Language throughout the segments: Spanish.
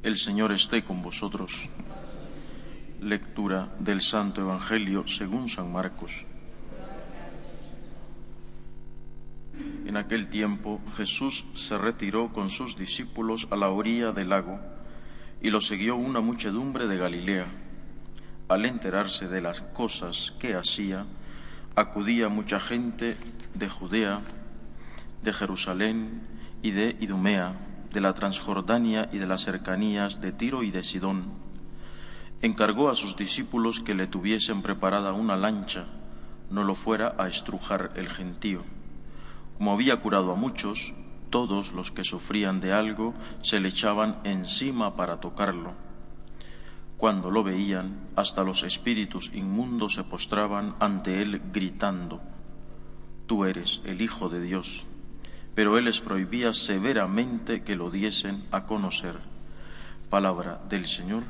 El Señor esté con vosotros. Lectura del Santo Evangelio según San Marcos. En aquel tiempo Jesús se retiró con sus discípulos a la orilla del lago y lo siguió una muchedumbre de Galilea. Al enterarse de las cosas que hacía, acudía mucha gente de Judea, de Jerusalén y de Idumea, de la Transjordania y de las cercanías de Tiro y de Sidón. Encargó a sus discípulos que le tuviesen preparada una lancha, no lo fuera a estrujar el gentío. Como había curado a muchos, todos los que sufrían de algo se le echaban encima para tocarlo. Cuando lo veían, hasta los espíritus inmundos se postraban ante él gritando, Tú eres el Hijo de Dios. Pero él les prohibía severamente que lo diesen a conocer. Palabra del Señor.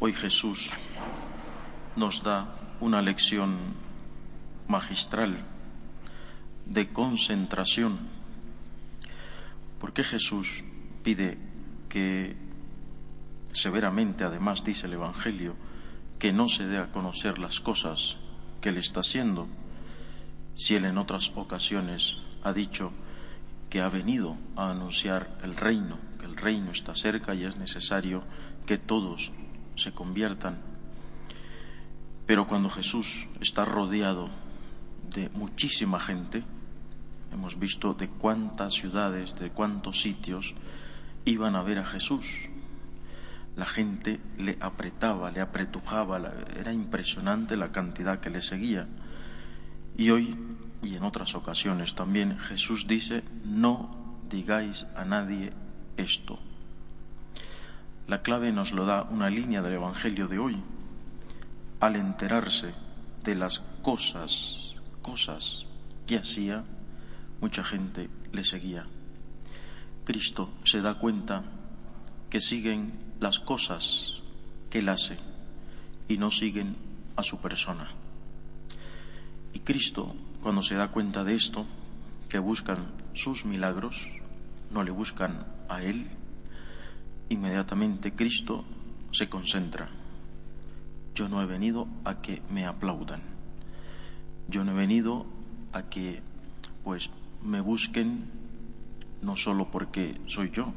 Hoy Jesús nos da una lección magistral de concentración. ¿Por qué Jesús pide que severamente, además dice el Evangelio, que no se dé a conocer las cosas que él está haciendo, si él en otras ocasiones ha dicho que ha venido a anunciar el reino, que el reino está cerca y es necesario que todos se conviertan. Pero cuando Jesús está rodeado de muchísima gente, hemos visto de cuántas ciudades, de cuántos sitios iban a ver a Jesús. La gente le apretaba, le apretujaba, era impresionante la cantidad que le seguía. Y hoy, y en otras ocasiones también, Jesús dice, no digáis a nadie esto. La clave nos lo da una línea del Evangelio de hoy. Al enterarse de las cosas, cosas que hacía, mucha gente le seguía. Cristo se da cuenta que siguen las cosas que él hace y no siguen a su persona. Y Cristo, cuando se da cuenta de esto, que buscan sus milagros, no le buscan a Él, inmediatamente Cristo se concentra. Yo no he venido a que me aplaudan. Yo no he venido a que, pues, me busquen no solo porque soy yo,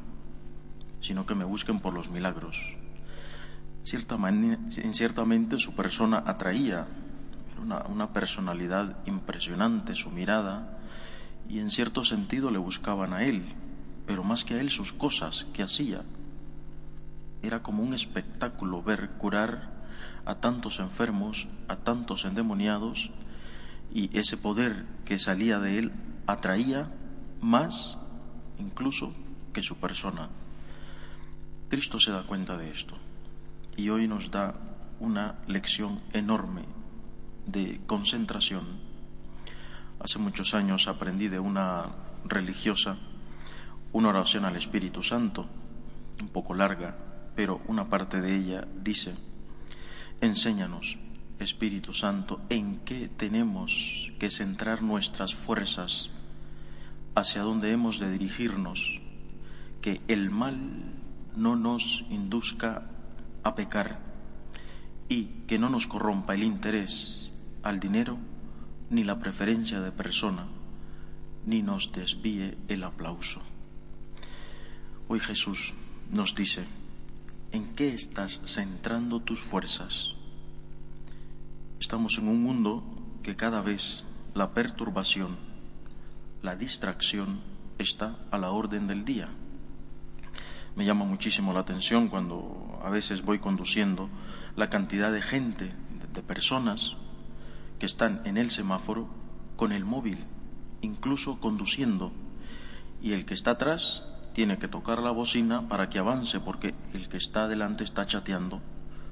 sino que me busquen por los milagros. Cierta ciertamente su persona atraía una, personalidad impresionante, su mirada, y en cierto sentido le buscaban a él, pero más que a él sus cosas que hacía. Era como un espectáculo ver curar a tantos enfermos, a tantos endemoniados, y ese poder que salía de él atraía más incluso que su persona. Cristo se da cuenta de esto y hoy nos da una lección enorme de concentración. Hace muchos años aprendí de una religiosa una oración al Espíritu Santo, un poco larga, pero una parte de ella dice, enséñanos, Espíritu Santo, en qué tenemos que centrar nuestras fuerzas, hacia dónde hemos de dirigirnos, que el mal no nos induzca a pecar y que no nos corrompa el interés al dinero ni la preferencia de persona, ni nos desvíe el aplauso. Hoy Jesús nos dice, ¿en qué estás centrando tus fuerzas? Estamos en un mundo que cada vez la perturbación, la distracción está a la orden del día. Me llama muchísimo la atención cuando a veces voy conduciendo la cantidad de gente, de personas que están en el semáforo con el móvil, incluso conduciendo. y el que está atrás tiene que tocar la bocina para que avance, porque el que está adelante está chateando,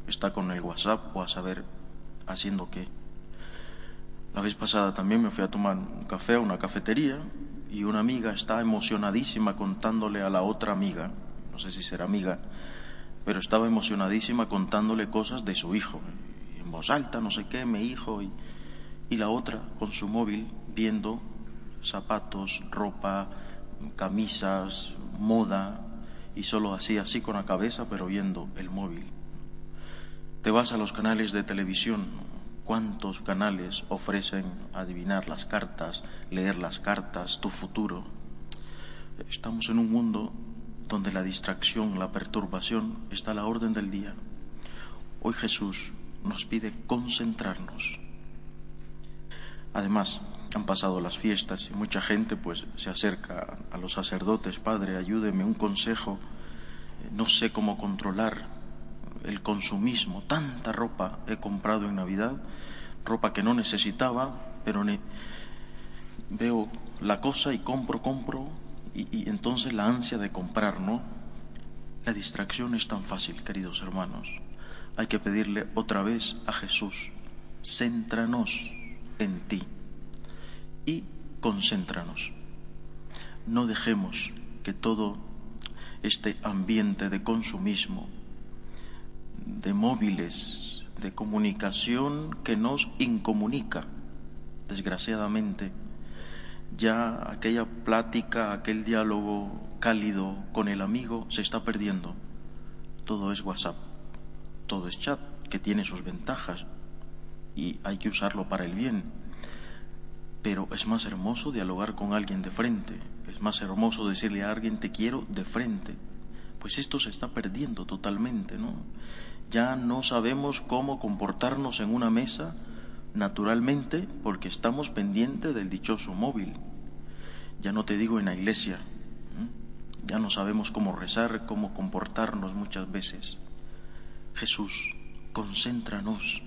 está con el WhatsApp o a saber haciendo qué. La vez pasada también me fui a tomar un café a una cafetería y una amiga está emocionadísima contándole a la otra amiga, no sé si será amiga, pero estaba emocionadísima contándole cosas de su hijo, en voz alta, no sé qué, mi hijo, y, y la otra con su móvil viendo zapatos, ropa, camisas, moda, y solo así, así con la cabeza, pero viendo el móvil. Te vas a los canales de televisión, ¿cuántos canales ofrecen adivinar las cartas, leer las cartas, tu futuro? Estamos en un mundo donde la distracción, la perturbación está a la orden del día. Hoy Jesús nos pide concentrarnos. Además, han pasado las fiestas y mucha gente pues se acerca a los sacerdotes, Padre, ayúdeme un consejo, no sé cómo controlar el consumismo, tanta ropa he comprado en Navidad, ropa que no necesitaba, pero veo la cosa y compro, compro, y, y entonces la ansia de comprar, ¿no? La distracción es tan fácil, queridos hermanos. Hay que pedirle otra vez a Jesús, céntranos en ti y concéntranos. No dejemos que todo este ambiente de consumismo, de móviles, de comunicación que nos incomunica, desgraciadamente, ya aquella plática, aquel diálogo cálido con el amigo se está perdiendo. Todo es WhatsApp, todo es chat, que tiene sus ventajas y hay que usarlo para el bien pero es más hermoso dialogar con alguien de frente, es más hermoso decirle a alguien te quiero de frente. Pues esto se está perdiendo totalmente, ¿no? Ya no sabemos cómo comportarnos en una mesa naturalmente porque estamos pendientes del dichoso móvil. Ya no te digo en la iglesia, ya no sabemos cómo rezar, cómo comportarnos muchas veces. Jesús, concéntranos,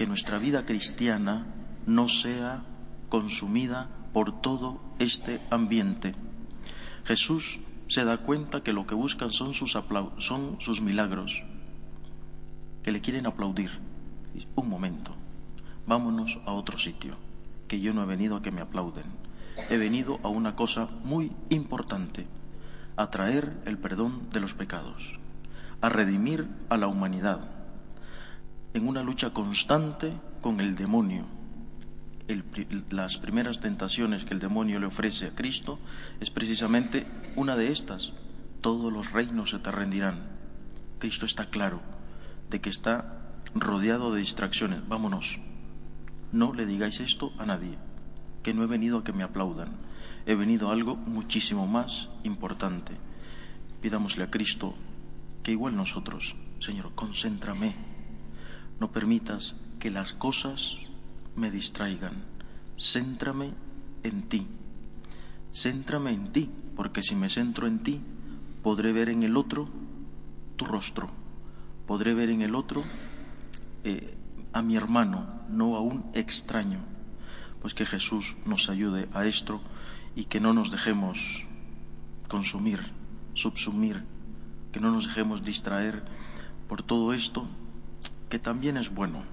que nuestra vida cristiana no sea consumida por todo este ambiente. Jesús se da cuenta que lo que buscan son sus, son sus milagros, que le quieren aplaudir. Un momento, vámonos a otro sitio, que yo no he venido a que me aplauden. He venido a una cosa muy importante, a traer el perdón de los pecados, a redimir a la humanidad, en una lucha constante con el demonio las primeras tentaciones que el demonio le ofrece a Cristo es precisamente una de estas. Todos los reinos se te rendirán. Cristo está claro de que está rodeado de distracciones. Vámonos. No le digáis esto a nadie, que no he venido a que me aplaudan. He venido a algo muchísimo más importante. Pidámosle a Cristo que igual nosotros, Señor, concéntrame. No permitas que las cosas me distraigan. Céntrame en ti. Céntrame en ti, porque si me centro en ti, podré ver en el otro tu rostro. Podré ver en el otro eh, a mi hermano, no a un extraño. Pues que Jesús nos ayude a esto y que no nos dejemos consumir, subsumir, que no nos dejemos distraer por todo esto, que también es bueno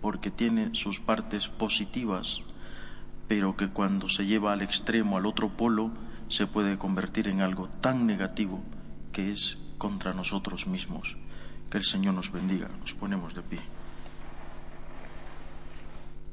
porque tiene sus partes positivas, pero que cuando se lleva al extremo, al otro polo, se puede convertir en algo tan negativo que es contra nosotros mismos. Que el Señor nos bendiga. Nos ponemos de pie.